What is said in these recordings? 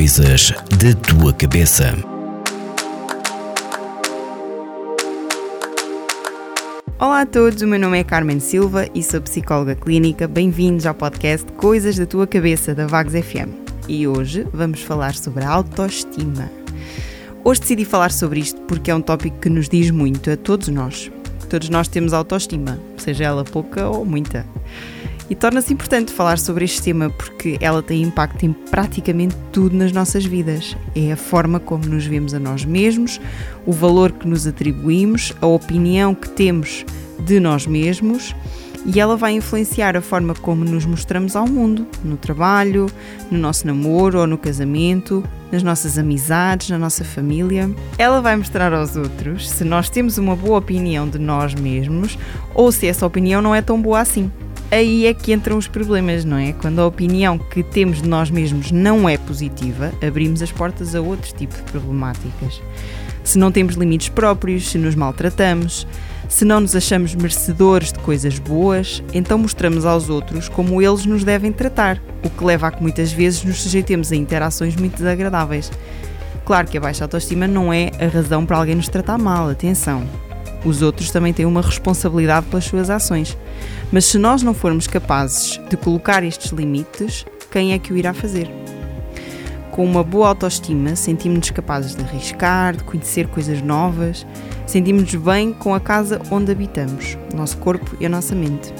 Coisas da tua cabeça. Olá a todos, o meu nome é Carmen Silva e sou psicóloga clínica. Bem-vindos ao podcast Coisas da Tua Cabeça da Vagos FM. E hoje vamos falar sobre a autoestima. Hoje decidi falar sobre isto porque é um tópico que nos diz muito a todos nós. Todos nós temos autoestima, seja ela pouca ou muita. E torna-se importante falar sobre este tema porque ela tem impacto em praticamente tudo nas nossas vidas. É a forma como nos vemos a nós mesmos, o valor que nos atribuímos, a opinião que temos de nós mesmos e ela vai influenciar a forma como nos mostramos ao mundo, no trabalho, no nosso namoro ou no casamento, nas nossas amizades, na nossa família. Ela vai mostrar aos outros se nós temos uma boa opinião de nós mesmos ou se essa opinião não é tão boa assim aí é que entram os problemas, não é? Quando a opinião que temos de nós mesmos não é positiva, abrimos as portas a outro tipo de problemáticas. Se não temos limites próprios, se nos maltratamos, se não nos achamos merecedores de coisas boas, então mostramos aos outros como eles nos devem tratar, o que leva a que muitas vezes nos sujeitemos a interações muito desagradáveis. Claro que a baixa autoestima não é a razão para alguém nos tratar mal, atenção. Os outros também têm uma responsabilidade pelas suas ações. Mas se nós não formos capazes de colocar estes limites, quem é que o irá fazer? Com uma boa autoestima, sentimos-nos capazes de arriscar, de conhecer coisas novas, sentimos-nos bem com a casa onde habitamos, o nosso corpo e a nossa mente.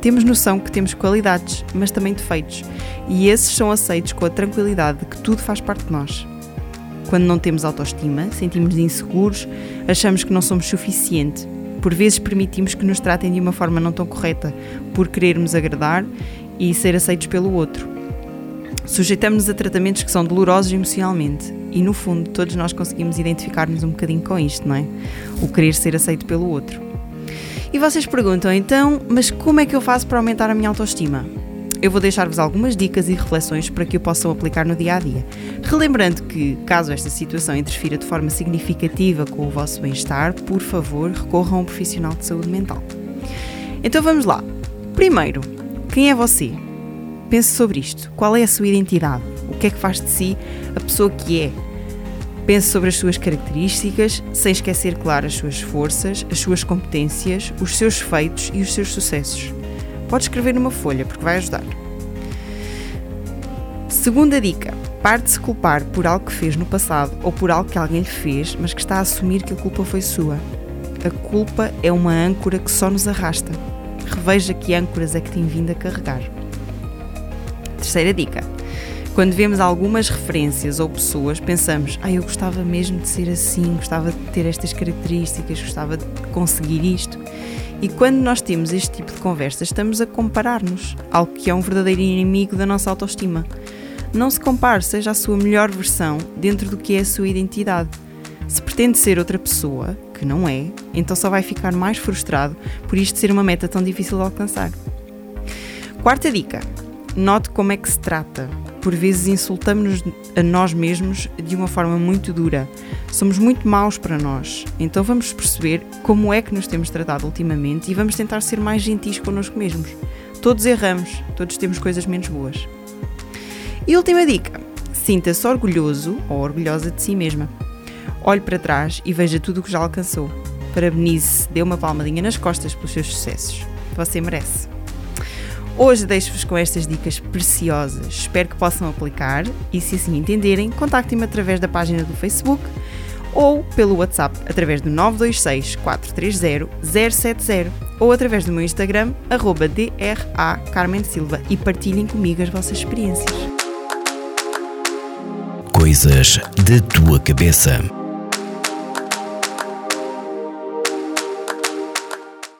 Temos noção que temos qualidades, mas também defeitos, e esses são aceitos com a tranquilidade de que tudo faz parte de nós. Quando não temos autoestima, sentimos inseguros, achamos que não somos suficiente. Por vezes permitimos que nos tratem de uma forma não tão correta, por querermos agradar e ser aceitos pelo outro. Sujeitamos-nos a tratamentos que são dolorosos emocionalmente e, no fundo, todos nós conseguimos identificar-nos um bocadinho com isto, não é? O querer ser aceito pelo outro. E vocês perguntam então, mas como é que eu faço para aumentar a minha autoestima? Eu vou deixar-vos algumas dicas e reflexões para que o possam aplicar no dia a dia. Relembrando que, caso esta situação interfira de forma significativa com o vosso bem-estar, por favor, recorram a um profissional de saúde mental. Então vamos lá. Primeiro, quem é você? Pense sobre isto. Qual é a sua identidade? O que é que faz de si a pessoa que é? Pense sobre as suas características, sem esquecer, claro, as suas forças, as suas competências, os seus feitos e os seus sucessos. Pode escrever numa folha, porque vai ajudar. Segunda dica: pare de se culpar por algo que fez no passado ou por algo que alguém lhe fez, mas que está a assumir que a culpa foi sua. A culpa é uma âncora que só nos arrasta. Reveja que âncoras é que tem vindo a carregar. Terceira dica: quando vemos algumas referências ou pessoas, pensamos: ah, eu gostava mesmo de ser assim, gostava de ter estas características, gostava de conseguir isto. E quando nós temos este tipo de conversas, estamos a comparar-nos, algo que é um verdadeiro inimigo da nossa autoestima. Não se compare, seja a sua melhor versão dentro do que é a sua identidade. Se pretende ser outra pessoa, que não é, então só vai ficar mais frustrado por isto ser uma meta tão difícil de alcançar. Quarta dica: note como é que se trata por vezes insultamos-nos a nós mesmos de uma forma muito dura. Somos muito maus para nós. Então vamos perceber como é que nos temos tratado ultimamente e vamos tentar ser mais gentis connosco mesmos. Todos erramos, todos temos coisas menos boas. E última dica: sinta-se orgulhoso ou orgulhosa de si mesma. Olhe para trás e veja tudo o que já alcançou. Parabenize-se, dê uma palmadinha nas costas pelos seus sucessos. Você merece. Hoje deixo-vos com estas dicas preciosas. Espero que possam aplicar e, se assim entenderem, contactem-me através da página do Facebook ou pelo WhatsApp através do 926 430 070 ou através do meu Instagram, arroba DRA Carmen Silva e partilhem comigo as vossas experiências. Coisas da tua cabeça.